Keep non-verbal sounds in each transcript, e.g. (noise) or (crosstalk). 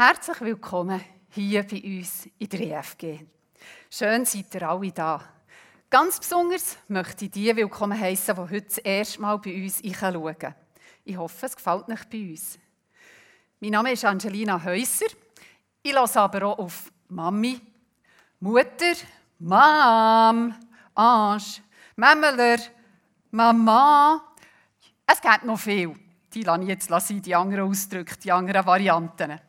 Herzlich willkommen hier bei uns in der EFG. Schön seid ihr alle da. Ganz besonders möchte ich die willkommen heißen, die heute das erste Mal bei uns schauen. Ich hoffe, es gefällt euch bei uns. Mein Name ist Angelina Häuser. Ich lasse aber auch auf Mami, Mutter, Mom, Ange, Memmeler, Mama. Es gibt noch viel. Die lasse ich jetzt die anderen Ausdrücke, die anderen Varianten.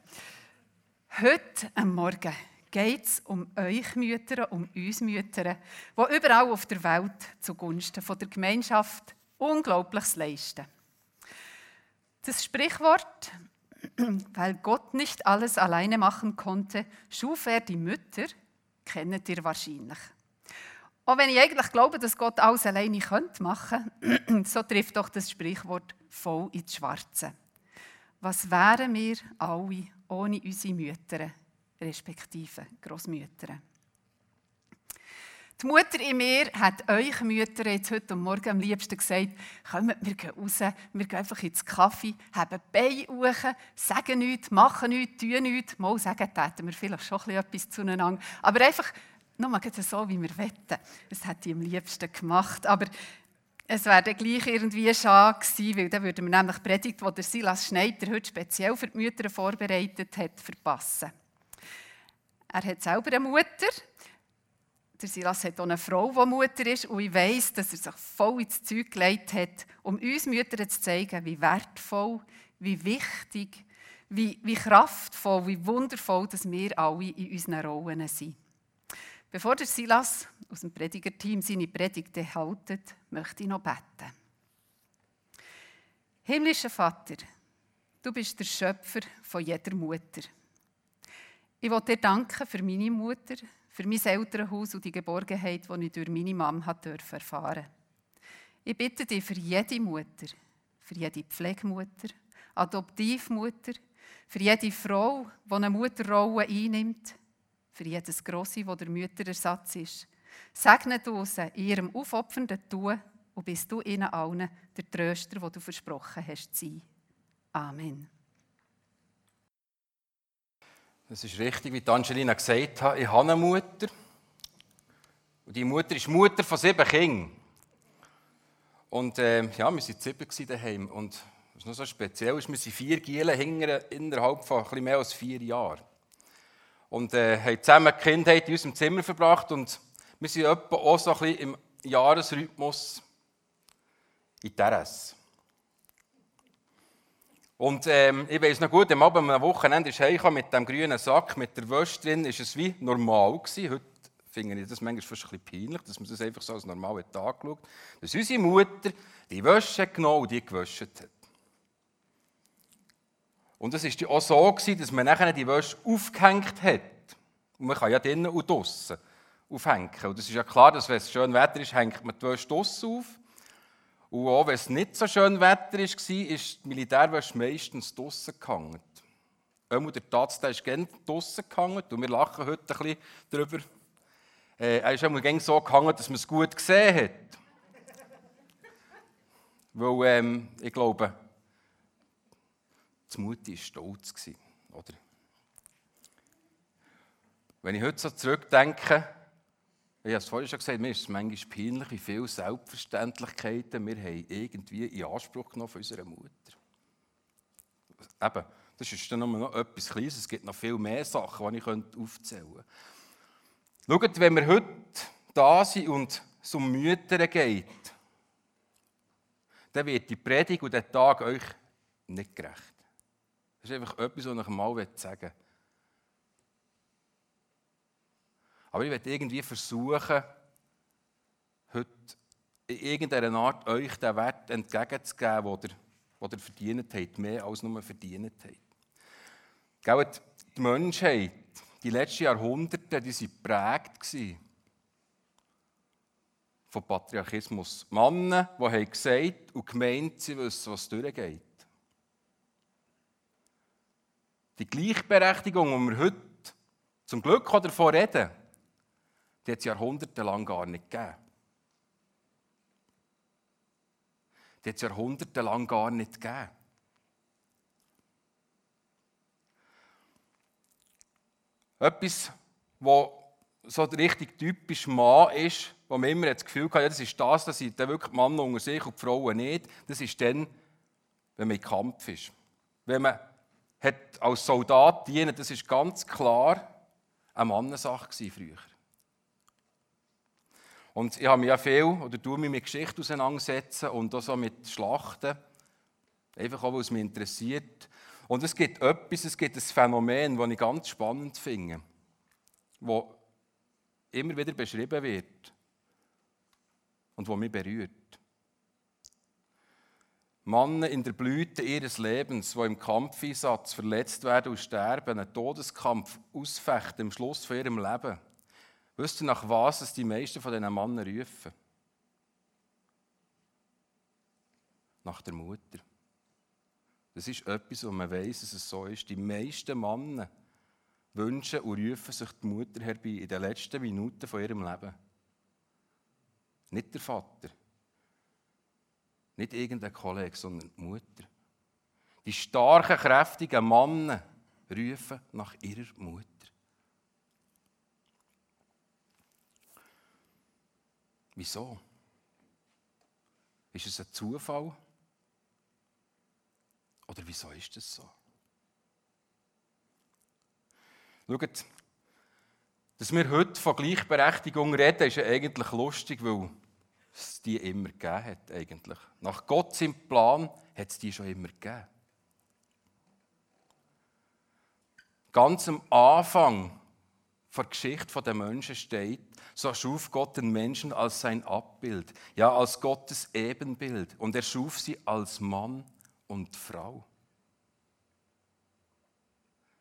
Heute am Morgen geht es um euch Mütter, um uns Mütter, die überall auf der Welt zugunsten der Gemeinschaft Unglaubliches leisten. Das Sprichwort, (clears throat) weil Gott nicht alles alleine machen konnte, schuf er die Mütter, kennt ihr wahrscheinlich. Auch wenn ich eigentlich glaube, dass Gott alles alleine machen könnte, (clears throat) so trifft doch das Sprichwort voll ins Schwarze. Was wären wir alle ohne unsere Mütter, respektive Großmütter? Die Mutter in mir hat euch Mütter jetzt heute Morgen am liebsten gesagt, kommt, wir gehen raus, wir gehen einfach ins Kaffee, haben Beine hoch, sagen nichts, machen nichts, tun nichts. Mal sagen, täten wir vielleicht schon etwas zueinander. Aber einfach nur so, wie wir wetten. Das hat die am liebsten gemacht. Aber es wäre dann gleich irgendwie schade gewesen, weil dann würden wir nämlich die Predigt, die Silas Schneider heute speziell für die Mütter vorbereitet hat, verpassen. Er hat selber eine Mutter. Der Silas hat auch eine Frau, die Mutter ist. Und ich weiss, dass er sich voll ins Zeug gelegt hat, um uns Mütter zu zeigen, wie wertvoll, wie wichtig, wie, wie kraftvoll, wie wundervoll, dass wir alle in unseren Rollen sind. Bevor der Silas aus dem Predigerteam seine Predigte haltet, möchte ich noch beten. Himmlischer Vater, du bist der Schöpfer von jeder Mutter. Ich will dir danken für meine Mutter, für mein Elternhaus und die Geborgenheit, die ich durch meine Mama erfahren durfte. Ich bitte dich für jede Mutter, für jede Pflegemutter, Adoptivmutter, für jede Frau, die eine Mutterrolle einnimmt, für jedes Grosse, wo der Mütterersatz ist. Segne du sie in ihrem aufopfernden Tun und bist du ihnen allen der Tröster, den du versprochen hast zu sein. Amen. Das ist richtig, wie Angelina gesagt hat. Ich habe eine Mutter. Und die Mutter ist Mutter von sieben Kindern. Und äh, ja, wir waren sieben daheim. Und was noch so speziell ist, wir sind vier Gielen innerhalb von ein mehr als vier Jahren und äh, haben zusammen die Kindheit in unserem Zimmer verbracht und wir sind etwa auch so ein bisschen im Jahresrhythmus in Terrasse. Und ähm, ich weiß noch gut, am Abend am Wochenende ist heimgekommen mit dem grünen Sack, mit der Wäsche drin, ist es wie normal gewesen. Heute finde ich das manchmal fast ein peinlich, dass man das einfach so als normalen Tag schaut. Dass unsere Mutter die Wäsche genommen und die gewaschen hat. Und es war auch so, dass man nachher die Wäsche aufgehängt hat. Und man kann ja drinnen und draussen aufhängen. Und es ist ja klar, dass wenn es schön Wetter ist, hängt man die Wäsche draussen auf. Und auch wenn es nicht so schön Wetter war, ist die Militärwäsche meistens draussen gehangen. Einmal der Tatz, der ist gerne draussen gehangen. Und wir lachen heute ein bisschen darüber. Äh, er ist einmal so gehangen, dass man es gut gesehen hat. Weil ähm, ich glaube, die Mutti war stolz. Oder? Wenn ich heute so zurückdenke, ich habe es vorhin schon gesagt, mir ist es manchmal peinlich, wie viele Selbstverständlichkeiten wir haben irgendwie in Anspruch genommen von unserer Mutter. Eben, das ist dann noch etwas Kleines, es gibt noch viel mehr Sachen, die ich aufzählen könnte. Schaut, wenn wir heute da sind und es um Mütter geht, dann wird die Predigt und der Tag euch nicht gerecht. Das ist einfach etwas, was ich mal sagen will. Aber ich werde irgendwie versuchen, heute in irgendeiner Art euch den Wert entgegenzugeben, den ihr, ihr verdient habt, mehr als nur verdient habt. Die Menschheit, die letzten Jahrhunderte, die waren geprägt von Patriarchismus. Männer, die haben gesagt und gemeint, sie wissen, was durchgeht. Die Gleichberechtigung, die wir heute zum Glück davon reden, die hat es jahrhundertelang gar nicht gegeben. Die hat es jahrhundertelang gar nicht gegeben. Etwas, was so richtig typisch Mann ist, wo man immer das Gefühl hat, ja, das ist das, das sind wirklich die Männer unter sich und die Frauen nicht. Das ist dann, wenn man im Kampf ist. Wenn man hat als Soldat dienen, das ist ganz klar eine Mannensache früher. Und ich habe mich ja viel, oder tue mich mit Geschichte auseinandersetzen und auch so mit Schlachten, einfach auch, weil es mich interessiert. Und es gibt etwas, es gibt ein Phänomen, das ich ganz spannend finde, das immer wieder beschrieben wird und das mich berührt. Männer in der Blüte ihres Lebens, die im Kampfeinsatz verletzt werden und sterben, einen Todeskampf ausfechten im Schluss von ihrem Leben. Wisst ihr, nach was es die meisten von diesen Männern rufen? Nach der Mutter. Das ist etwas, wo man weiß, dass es so ist. Die meisten Männer wünschen und rufen sich die Mutter herbei in den letzten Minuten von ihrem Leben. Nicht der Vater. Nicht irgendein Kollege, sondern die Mutter. Die starken, kräftigen Männer rufen nach ihrer Mutter. Wieso? Ist es ein Zufall? Oder wieso ist das so? Schaut, dass wir heute von Gleichberechtigung reden, ist ja eigentlich lustig, weil es die immer gegeben hat. Eigentlich. Nach Gott seinem Plan hat es die schon immer gegeben. Ganz am Anfang der Geschichte der Menschen steht, so schuf Gott den Menschen als sein Abbild, ja als Gottes Ebenbild. Und er schuf sie als Mann und Frau.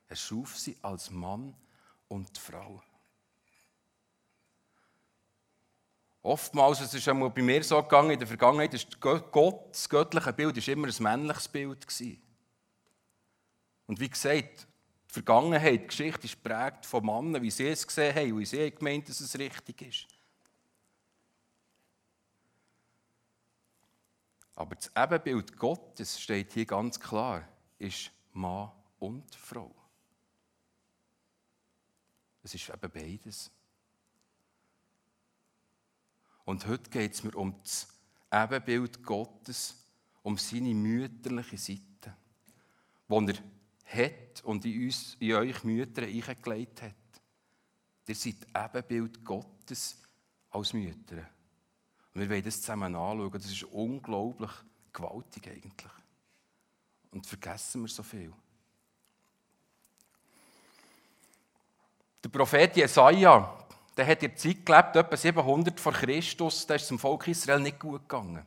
Er schuf sie als Mann und Frau. Oftmals, es ist einmal bei mir so gegangen, in der Vergangenheit, ist Gott, das göttliche Bild, ist immer ein männliches Bild gewesen. Und wie gesagt, die Vergangenheit, die Geschichte ist prägt von Männern, wie sie es gesehen haben, wie sie gemeint dass es richtig ist. Aber das Ebenbild Gottes steht hier ganz klar, ist Mann und Frau. Es ist eben beides. Und heute geht es mir um das Ebenbild Gottes, um seine mütterliche Seite, die er hat und in, uns, in euch Mütter eingelegt hat. Ihr seid Ebenbild Gottes als Mütter. Und wir wollen das zusammen anschauen. Das ist unglaublich gewaltig eigentlich. Und vergessen wir so viel. Der Prophet Jesaja, der hat in Zeit gelebt, etwa 700 vor Christus, da ist es dem Volk Israel nicht gut gegangen.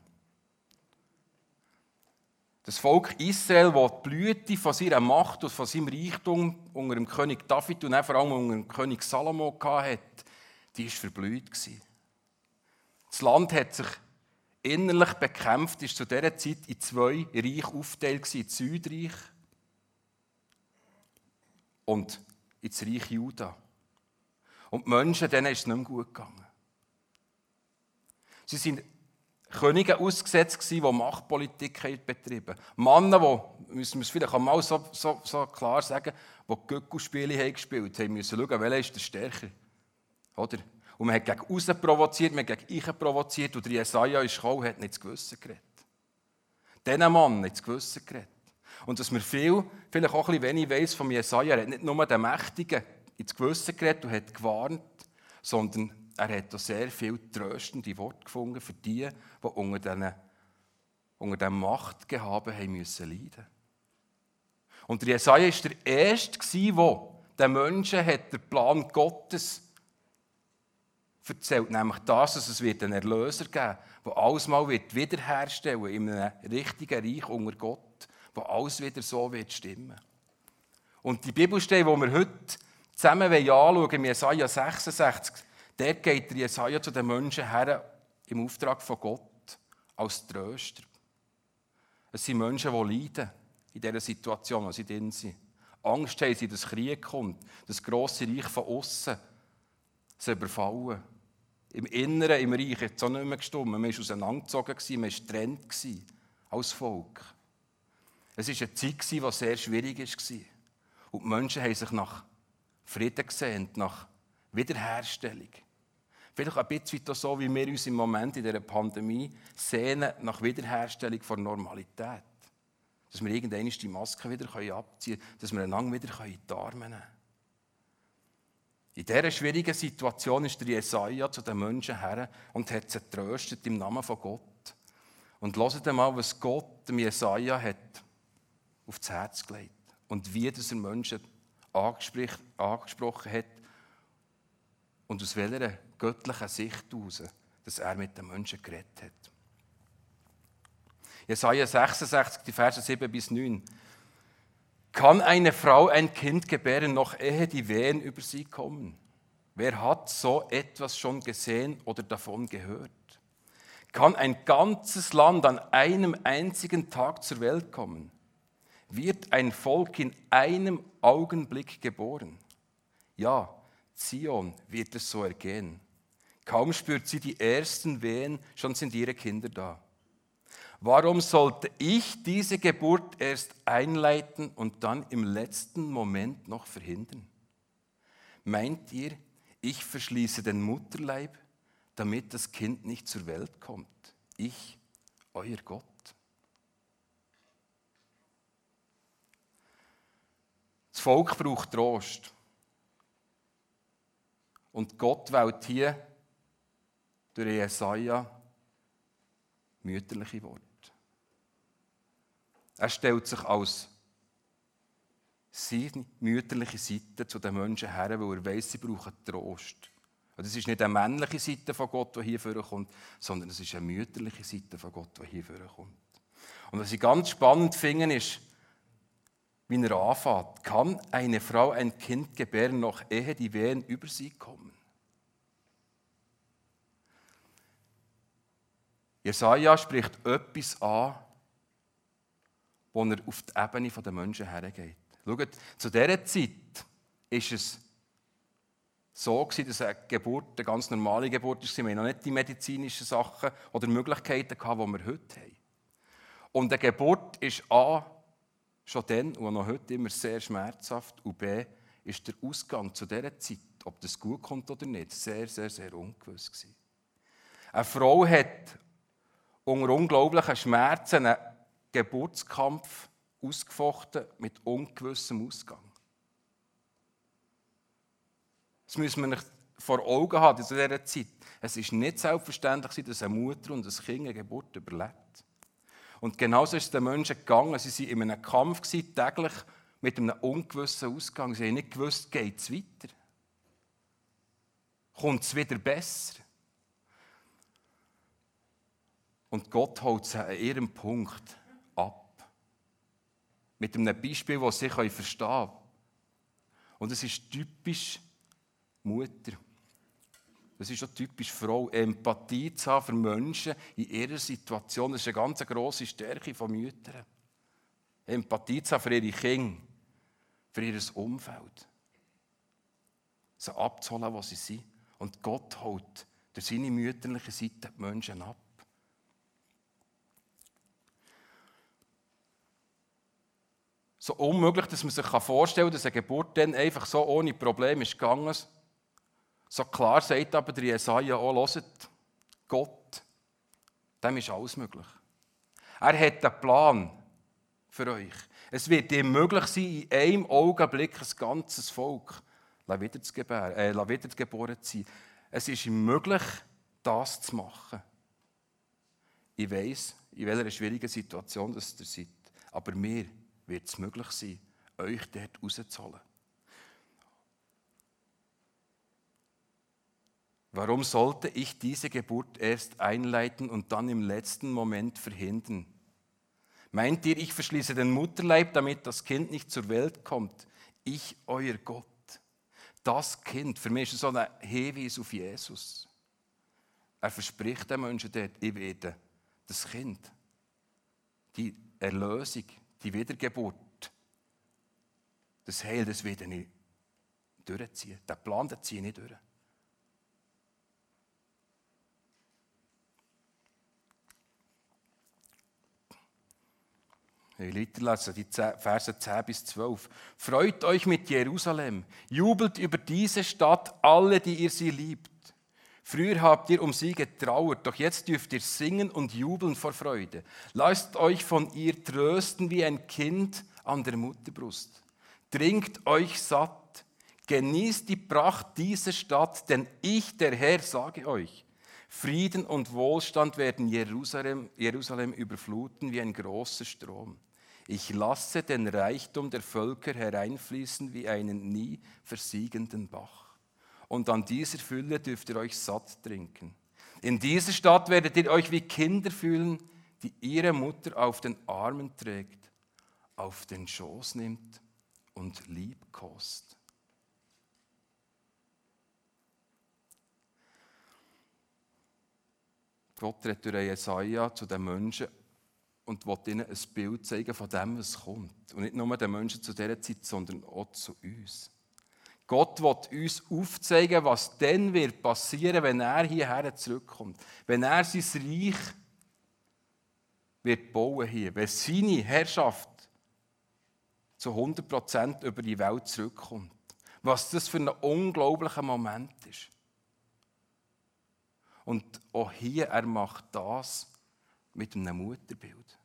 Das Volk Israel, das die Blüte von seiner Macht und von seinem Reichtum unter dem König David und vor allem unter dem König Salomo hatte, die war verblüht. Das Land hat sich innerlich bekämpft, ist zu dieser Zeit in zwei Reiche aufgeteilt, in das Südreich und ins Reich Juda. Und die Menschen, denen ist es nicht mehr gut gegangen. Sie sind Könige ausgesetzt die Machtpolitik betrieben haben. Männer, die, müssen wir es vielleicht einmal so, so, so klar sagen, die Göckelspiele gespielt haben, müssen schauen, welcher ist der stärker. Oder? Und man hat gegen außen provoziert, man hat gegen ich provoziert und der Jesaja ist gekommen hat nicht das Gewissen geredet. Diesen Mann nicht das Gewissen geredet. Und dass man viel, vielleicht auch ein bisschen wenig weiss von Jesaja, er hat nicht nur den Mächtigen ins Gewissen geredet und hat gewarnt, sondern er hat auch sehr viel tröstende Worte gefunden für die, die unter diesen unter dem Machtgehabe haben müssen leiden. Und der Jesaja war der Erste, der den Menschen hat den Plan Gottes erzählt, nämlich das, dass es einen Erlöser geben wird, der alles mal wiederherstellen wird in einem richtigen Reich unter Gott, wo alles wieder so wird stimmen. Und die Bibelstelle, die wir heute zusammen anschauen im Jesaja 66, dort geht der Jesaja zu den Menschen her im Auftrag von Gott als Tröster. Es sind Menschen, die leiden in dieser Situation, wo sie drin sind. Angst haben sie, dass Krieg kommt, das grosse Reich von außen sie überfallen. Im Inneren, im Reich, hat es auch nicht mehr gestimmt. Man war auseinandergezogen, man war getrennt als Volk. Es war eine Zeit, die sehr schwierig war. Und die Menschen haben sich nach Frieden sehnt, nach Wiederherstellung. Vielleicht ein bisschen so, wie wir uns im Moment in dieser Pandemie sehnen nach Wiederherstellung von Normalität. Dass wir irgendwann die Maske wieder abziehen können, dass wir einander wieder in die Arme nehmen können. In dieser schwierigen Situation ist der Jesaja zu den Menschen her und hat sie tröstet im Namen von Gott. Und hört mal, was Gott dem Jesaja hat aufs Herz gelegt und wie das er Menschen angesprochen hat und aus welcher göttlichen Sicht heraus, dass er mit den Menschen geredet hat. Jesaja 66, die Verse 7 bis 9. Kann eine Frau ein Kind gebären, noch ehe die Wehen über sie kommen? Wer hat so etwas schon gesehen oder davon gehört? Kann ein ganzes Land an einem einzigen Tag zur Welt kommen? Wird ein Volk in einem Augenblick geboren? Ja, Zion wird es so ergehen. Kaum spürt sie die ersten Wehen, schon sind ihre Kinder da. Warum sollte ich diese Geburt erst einleiten und dann im letzten Moment noch verhindern? Meint ihr, ich verschließe den Mutterleib, damit das Kind nicht zur Welt kommt? Ich, euer Gott. Volk braucht Trost. Und Gott wählt hier durch Jesaja mütterliche Worte. Er stellt sich als seine mütterliche Seite zu den Menschen her, weil er weiß, sie brauchen Trost. Und es ist nicht eine männliche Seite von Gott, die hier vorkommt, sondern es ist eine mütterliche Seite von Gott, die hier vorkommt. Und was ich ganz spannend finde, ist, wie er anfängt. Kann eine Frau ein Kind gebären, noch ehe die Wehen über sie kommen? Jesaja spricht etwas an, wo er auf die Ebene der Menschen hergeht. Schaut, zu dieser Zeit ist es so dass eine Geburt eine ganz normale Geburt war. Wir hatten noch nicht die medizinischen Sachen oder Möglichkeiten, die wir heute haben. Und eine Geburt ist A, schon dann und noch heute immer sehr schmerzhaft und B, ist der Ausgang zu dieser Zeit, ob das gut kommt oder nicht, sehr, sehr, sehr ungewiss gewesen. Eine Frau hat unter unglaublichen Schmerzen einen Geburtskampf ausgefochten mit ungewissem Ausgang. Das müssen wir nicht vor Augen haben in dieser Zeit. Es ist nicht selbstverständlich, dass eine Mutter und ein Kind eine Geburt überlebt. Und genauso ist es den Menschen gegangen. Sie waren in einem Kampf, täglich mit einem ungewissen Ausgang. Sie haben nicht gewusst, geht es weiter? Kommt es wieder besser? Und Gott holt sie an ihrem Punkt ab. Mit einem Beispiel, das sie verstehen können. Und es ist typisch Mutter. Das ist auch typisch Frau. Empathie zu haben für Menschen in ihrer Situation. Das ist eine ganz grosse Stärke von Müttern. Empathie zu haben für ihre Kinder, für ihr Umfeld. Sie abzuholen, was sie sind. Und Gott holt durch seine mütterliche Seite die Menschen ab. so unmöglich, dass man sich vorstellen kann, dass eine Geburt dann einfach so ohne Probleme ist gegangen. So klar sagt aber der Jesaja auch, hört, Gott, dem ist alles möglich. Er hat einen Plan für euch. Es wird ihm möglich sein, in einem Augenblick ein ganzes Volk wiederzugeboren äh, zu sein. Es ist ihm möglich, das zu machen. Ich weiß, in welcher schwierigen Situation ihr seid. Aber wir wird es möglich sein, euch dort rauszuholen. Warum sollte ich diese Geburt erst einleiten und dann im letzten Moment verhindern? Meint ihr, ich verschließe den Mutterleib, damit das Kind nicht zur Welt kommt? Ich, euer Gott. Das Kind, für mich ist es so ein Hinweis auf Jesus. Er verspricht den Menschen dort, ich werde das Kind, die Erlösung, die Wiedergeburt, das Heil, das wird nicht durchziehen. Der Plan, der zieht nicht durch. Ich lese die Verse 10 bis 12. Freut euch mit Jerusalem, jubelt über diese Stadt, alle, die ihr sie liebt. Früher habt ihr um sie getrauert, doch jetzt dürft ihr singen und jubeln vor Freude. Lasst euch von ihr trösten wie ein Kind an der Mutterbrust. Trinkt euch satt, genießt die Pracht dieser Stadt, denn ich, der Herr, sage euch, Frieden und Wohlstand werden Jerusalem, Jerusalem überfluten wie ein großer Strom. Ich lasse den Reichtum der Völker hereinfließen wie einen nie versiegenden Bach und an dieser Fülle dürft ihr euch satt trinken. In dieser Stadt werdet ihr euch wie Kinder fühlen, die ihre Mutter auf den Armen trägt, auf den Schoß nimmt und liebkost. Gott redet durch Jesaja zu den Menschen und will ihnen ein Bild zeigen von dem, was kommt. Und nicht nur den Menschen zu dieser Zeit, sondern auch zu uns. Gott will uns aufzeigen, was dann wird passieren, wenn er hierher zurückkommt. Wenn er sein Reich wird bauen hier, wenn seine Herrschaft zu 100% über die Welt zurückkommt. Was das für ein unglaublicher Moment ist. Und auch hier, er macht das mit einem Mutterbild,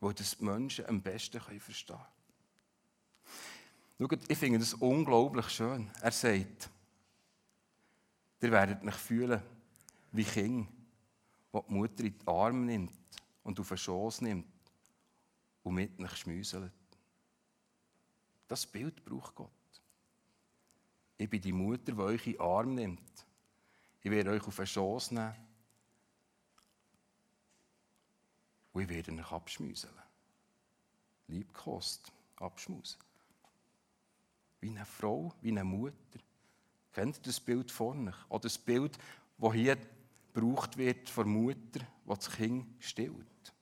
wo das die Menschen am besten verstehen können. Schaut, ich finde das unglaublich schön. Er sagt, ihr werdet euch fühlen wie Kinder, die die Mutter in die Arme nimmt und auf den Schoß nimmt und mit euch schmüselt. Das Bild braucht Gott. Ich bin die Mutter, die euch in den Arm nimmt. Ich werde euch auf den Schoß nehmen und ich werde euch abschmüseln. Liebkost, abschmusen. Wie eine Frau, wie eine Mutter. Kennt ihr das Bild vorne? Oder das Bild, das hier gebraucht wird von Mutter, die das Kind stillt.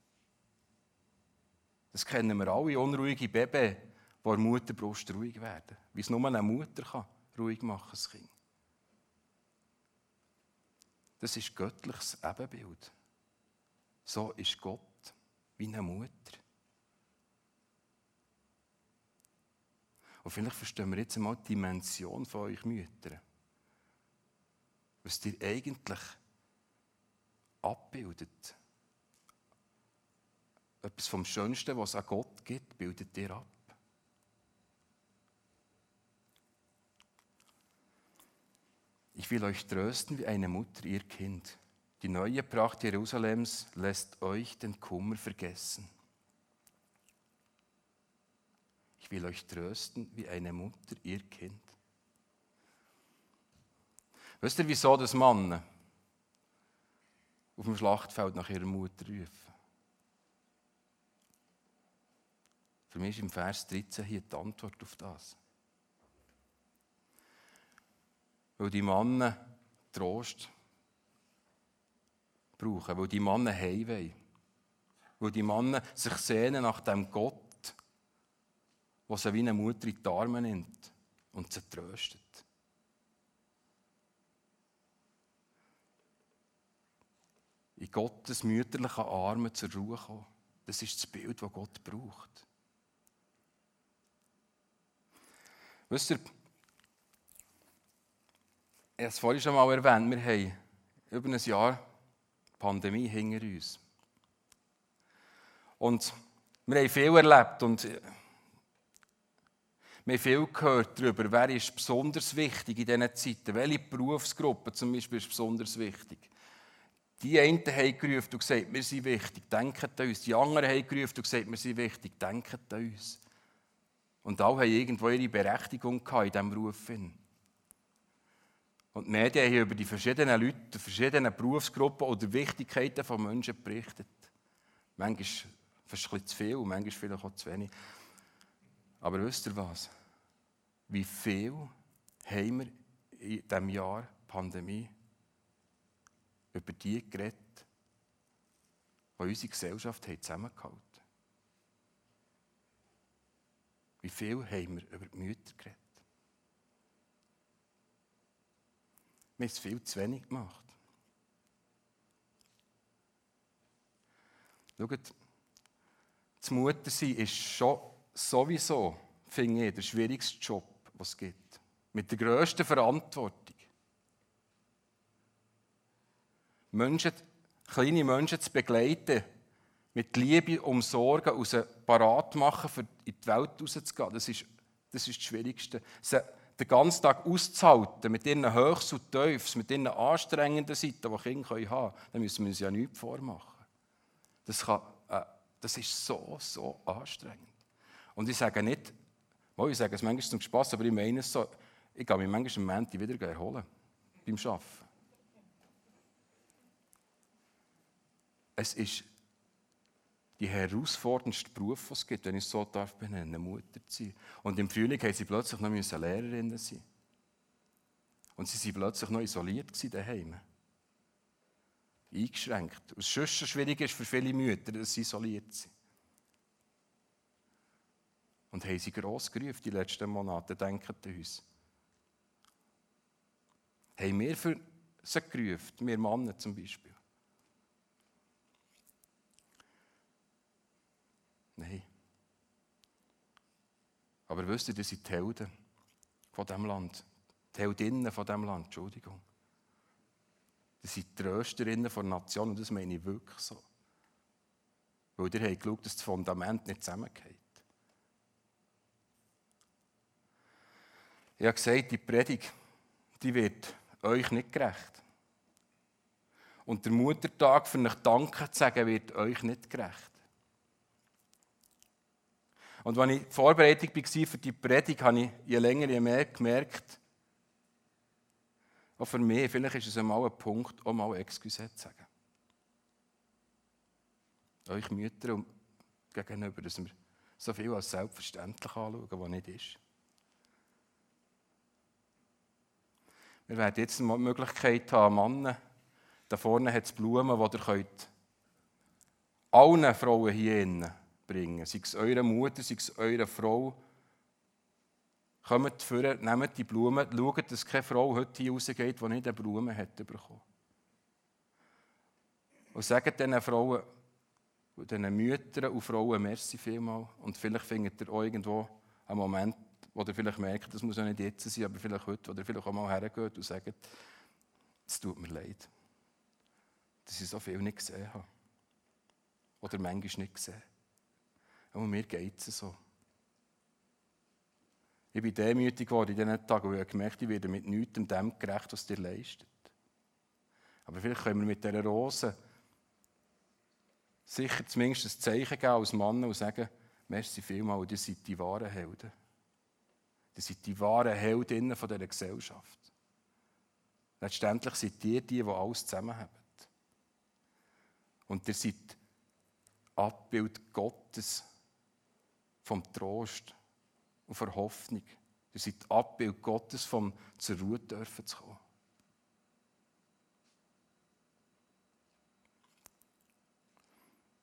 Das kennen wir alle, unruhige Babys, die der Mutterbrust ruhig werden. Wie es nur eine Mutter kann, ruhig machen das Kind. Das ist göttliches Ebenbild. So ist Gott wie eine Mutter. Und vielleicht verstehen wir jetzt einmal die Dimension von euch Müttern. Was ihr eigentlich abbildet. Etwas vom Schönsten, was es an Gott gibt, bildet ihr ab. Ich will euch trösten wie eine Mutter ihr Kind. Die neue Pracht Jerusalems lässt euch den Kummer vergessen. will euch trösten wie eine Mutter ihr Kind. Wisst ihr, wieso das Mann auf dem Schlachtfeld nach ihrer Mutter rufen? Für mich ist im Vers 13 hier die Antwort auf das. Weil die Männer Trost brauchen, weil die Männer heim wollen. Weil die Männer sich sehnen nach dem Gott, der sie wie eine Mutter in die Arme nimmt und sie tröstet. In Gottes mütterlichen Armen zur Ruhe kommen. Das ist das Bild, das Gott braucht. Wisst ihr, ich habe es vorhin schon mal erwähnt, wir haben über ein Jahr Pandemie hinter uns. Und wir haben viel erlebt und wir haben viel gehört darüber, wer ist besonders wichtig in diesen Zeiten, welche Berufsgruppe zum Beispiel ist besonders wichtig. Die einen haben gerufen und gesagt, wir sind wichtig, denken an uns. Die anderen haben gerufen und gesagt, wir sind wichtig, denken an uns. Und alle haben irgendwo ihre Berechtigung gehabt in diesem Beruf. Und die Medien haben über die verschiedenen Leute, die verschiedenen Berufsgruppen oder Wichtigkeiten von Menschen berichtet. Manchmal fast ein bisschen zu viel, manchmal vielleicht auch zu wenig. Aber wisst ihr was? Wie viel haben wir in diesem Jahr Pandemie über die geredet, die unsere Gesellschaft zusammengehalten haben? Wie viel haben wir über die Mütter geredet? Wir haben es viel zu wenig gemacht. Schaut, das Muttersein ist schon sowieso, finde ich, der schwierigste Job, was es gibt. Mit der grössten Verantwortung. Menschen, kleine Menschen zu begleiten, mit Liebe umsorgen und sie parat machen, für in die Welt rauszugehen, das ist, das ist das Schwierigste. Sie den ganzen Tag auszuhalten, mit ihren Höchst und Tiefs, mit ihren anstrengenden Seiten, die Kinder haben können, dann müssen wir uns ja nichts vormachen. Das, kann, äh, das ist so, so anstrengend. Und ich sage nicht, ich sage es manchmal zum Spass, aber ich meine es so, ich gehe mich manchmal am Montag wieder erholen, beim Arbeiten. Es ist die herausforderndste Beruf, den es gibt, wenn ich es so darf benennen, Mutter zu sein. Und im Frühling haben sie plötzlich noch Lehrerinnen sein. Und sie waren plötzlich noch isoliert daheim. Eingeschränkt. Was schon schwierig ist für viele Mütter, dass sie isoliert sind. Und haben sie gross gerufen die letzten Monate, denken an uns. Haben wir für sie gerufen, wir Männer zum Beispiel. Nein. Aber wisst ihr, das sind die Helden von diesem Land. Die Heldinnen von diesem Land, Entschuldigung. Das sind die Trösterinnen der Nation und das meine ich wirklich so. Weil ihr habt geschaut, dass das Fundament nicht zusammengeht. Ich habe gesagt, die Predigt, die wird euch nicht gerecht. Und der Muttertag für euch Danke zu sagen, wird euch nicht gerecht. Und als ich Vorbereitung war für die Predigt, habe ich je länger, je mehr gemerkt, auch für mich, vielleicht ist es einmal ein Punkt, auch mal Excuse zu sagen. Euch Mütter gegenüber, dass wir so viel als selbstverständlich anschauen, was nicht ist. Wir werden jetzt die Möglichkeit haben, Männer, da vorne hat es Blumen, die ihr könnt allen Frauen hier innen bringen. Sei es eure Mutter, sei es eure Frau. Kommt vor, nehmt die Blumen, schaut, dass keine Frau heute hier rausgeht, die nicht eine Blume hat bekommen. Und sagt diesen Frauen, diesen Müttern und Frauen, merci vielmal. Und vielleicht findet ihr irgendwo einen Moment, wo ihr vielleicht merkt, das muss ja nicht jetzt sein, aber vielleicht heute, ihr vielleicht auch mal hergeht und sagt, es tut mir leid, dass ich so viel nicht gesehen habe. Oder manchmal nicht gesehen. Aber mir geht es so. Ich bin demütig geworden in diesen Tagen, weil ich gemerkt habe, ich werde mit nichts dem gerecht, was dir leistet. Aber vielleicht können wir mit dieser Rose sicher zumindest ein Zeichen geben als Mann und sagen, merci vielmal, ihr seid die wahren Helden. Ihr seid die wahren Heldinnen von dieser Gesellschaft. Letztendlich seid ihr die, die alles zusammenhaben. Und ihr seid Abbild Gottes vom Trost und von Hoffnung. Ihr seid Abbild Gottes, vom zur Ruhe dürfen zu kommen.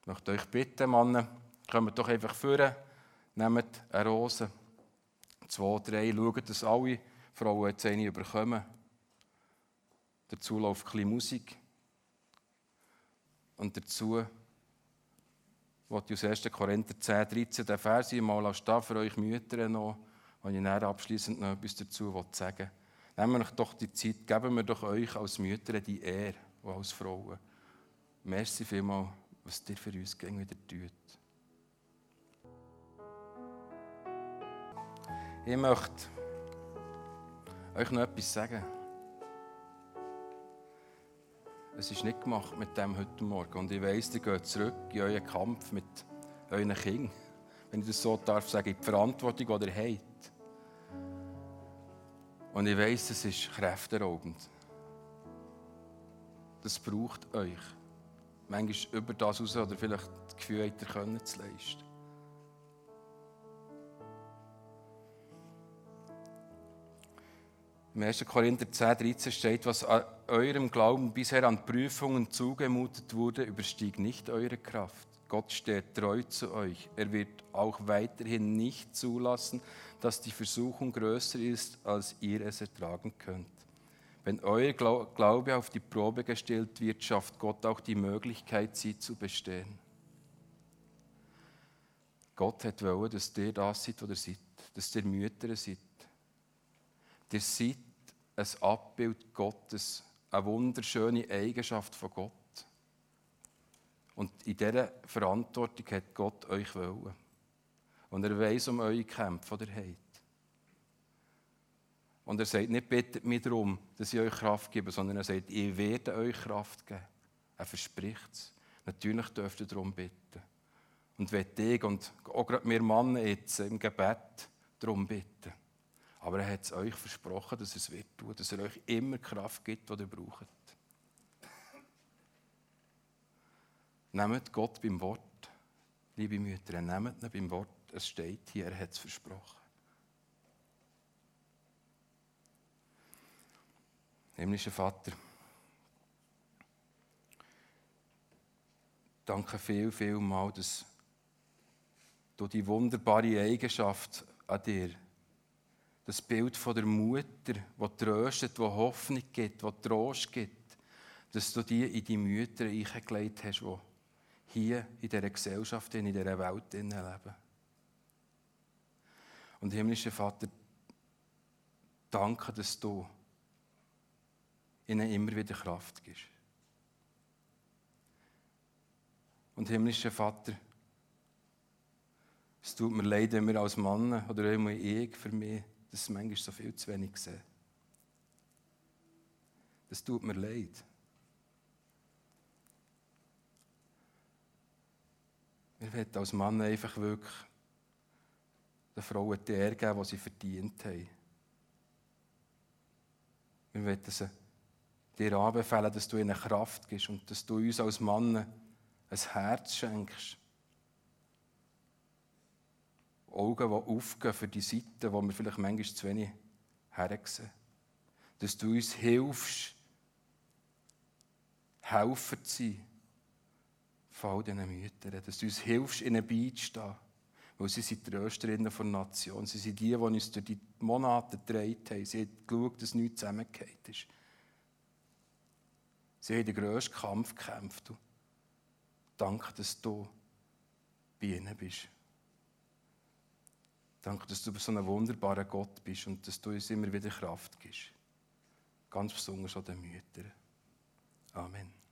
Ich möchte euch bitten, Männer, kommt doch einfach vor, nehmt eine Rose, zwei, drei, schaut, dass alle Frauen jetzt eine bekommen. Dazu läuft ein bisschen Musik. Und dazu wollte aus 1. Korinther 10, 13 den Vers mal stehen für euch Mütter noch, wenn ich dann abschließend noch etwas dazu sagen Nehmen wir doch die Zeit, geben wir doch euch als Mütter die Ehre und als Frauen. Merci vielmals, was dir für uns wieder tut. Ich möchte euch noch etwas sagen. Es ist nicht gemacht mit dem heute Morgen. Und ich weiss, ihr geht zurück in euren Kampf mit euren Kindern. Wenn ich das so darf sagen, in die Verantwortung, die ihr habt. Und ich weiss, es ist kräfteraubend. Das braucht euch. Manchmal über das raus oder vielleicht das Gefühl, ihr können zu leisten. Im 1. Korinther 10, 13 steht, was eurem Glauben bisher an Prüfungen zugemutet wurde, überstiegt nicht eure Kraft. Gott steht treu zu euch. Er wird auch weiterhin nicht zulassen, dass die Versuchung größer ist, als ihr es ertragen könnt. Wenn euer Glaube auf die Probe gestellt wird, schafft Gott auch die Möglichkeit, sie zu bestehen. Gott hat wollen, dass ihr das seid, was ihr seid. Dass ihr Mütter seid. Ihr seid ein Abbild Gottes, eine wunderschöne Eigenschaft von Gott. Und in dieser Verantwortung hat Gott euch wollen. Und er weiß um eure Kämpfe, die ihr habt. Und er sagt nicht, bittet mich darum, dass ich euch Kraft gebe, sondern er sagt, ich werde euch Kraft geben. Er verspricht es. Natürlich dürft ihr darum bitten. Und wenn ich und auch gerade wir Männer jetzt im Gebet darum bitten. Aber er hat es euch versprochen, dass er es wird tun, dass er euch immer Kraft gibt, die ihr braucht. Nehmt Gott beim Wort, liebe Mütter, nehmt ihn beim Wort. Es steht hier, er hat es versprochen. Himmlischer Vater, danke viel, viel mal, dass du die wunderbare Eigenschaft an dir, das Bild von der Mutter, die tröstet, die Hoffnung gibt, die Trost gibt, dass du die in die Mütter eingelegt hast, die hier in dieser Gesellschaft, in dieser Welt leben. Und himmlischer Vater, danke, dass du ihnen immer wieder Kraft gibst. Und himmlischer Vater, es tut mir leid, wenn wir als Mann oder immer ich für mich das manchmal so viel zu wenig sehen. Das tut mir leid. Wir wollen als Mann einfach wirklich den Frauen die Ehre geben, die sie verdient haben. Wir wollen sie dir anbefehlen, dass du ihnen Kraft gibst und dass du uns als Mann ein Herz schenkst. Augen, die aufgehen für die Seiten, wo wir vielleicht manchmal zu wenig hersehen. Dass du uns hilfst, helfen zu sein von all diesen Müttern. Dass du uns hilfst, ihnen beizustehen. Weil sie sind die Trösterinnen der Nation. Sie sind die, die uns durch die Monate getragen haben. Sie haben geschaut, dass nichts zusammengefallen ist. Sie haben den grössten Kampf gekämpft. Danke, dass du bei ihnen bist. Danke, dass du so ein wunderbarer Gott bist und dass du uns immer wieder Kraft gibst. Ganz besonders an den Müttern. Amen.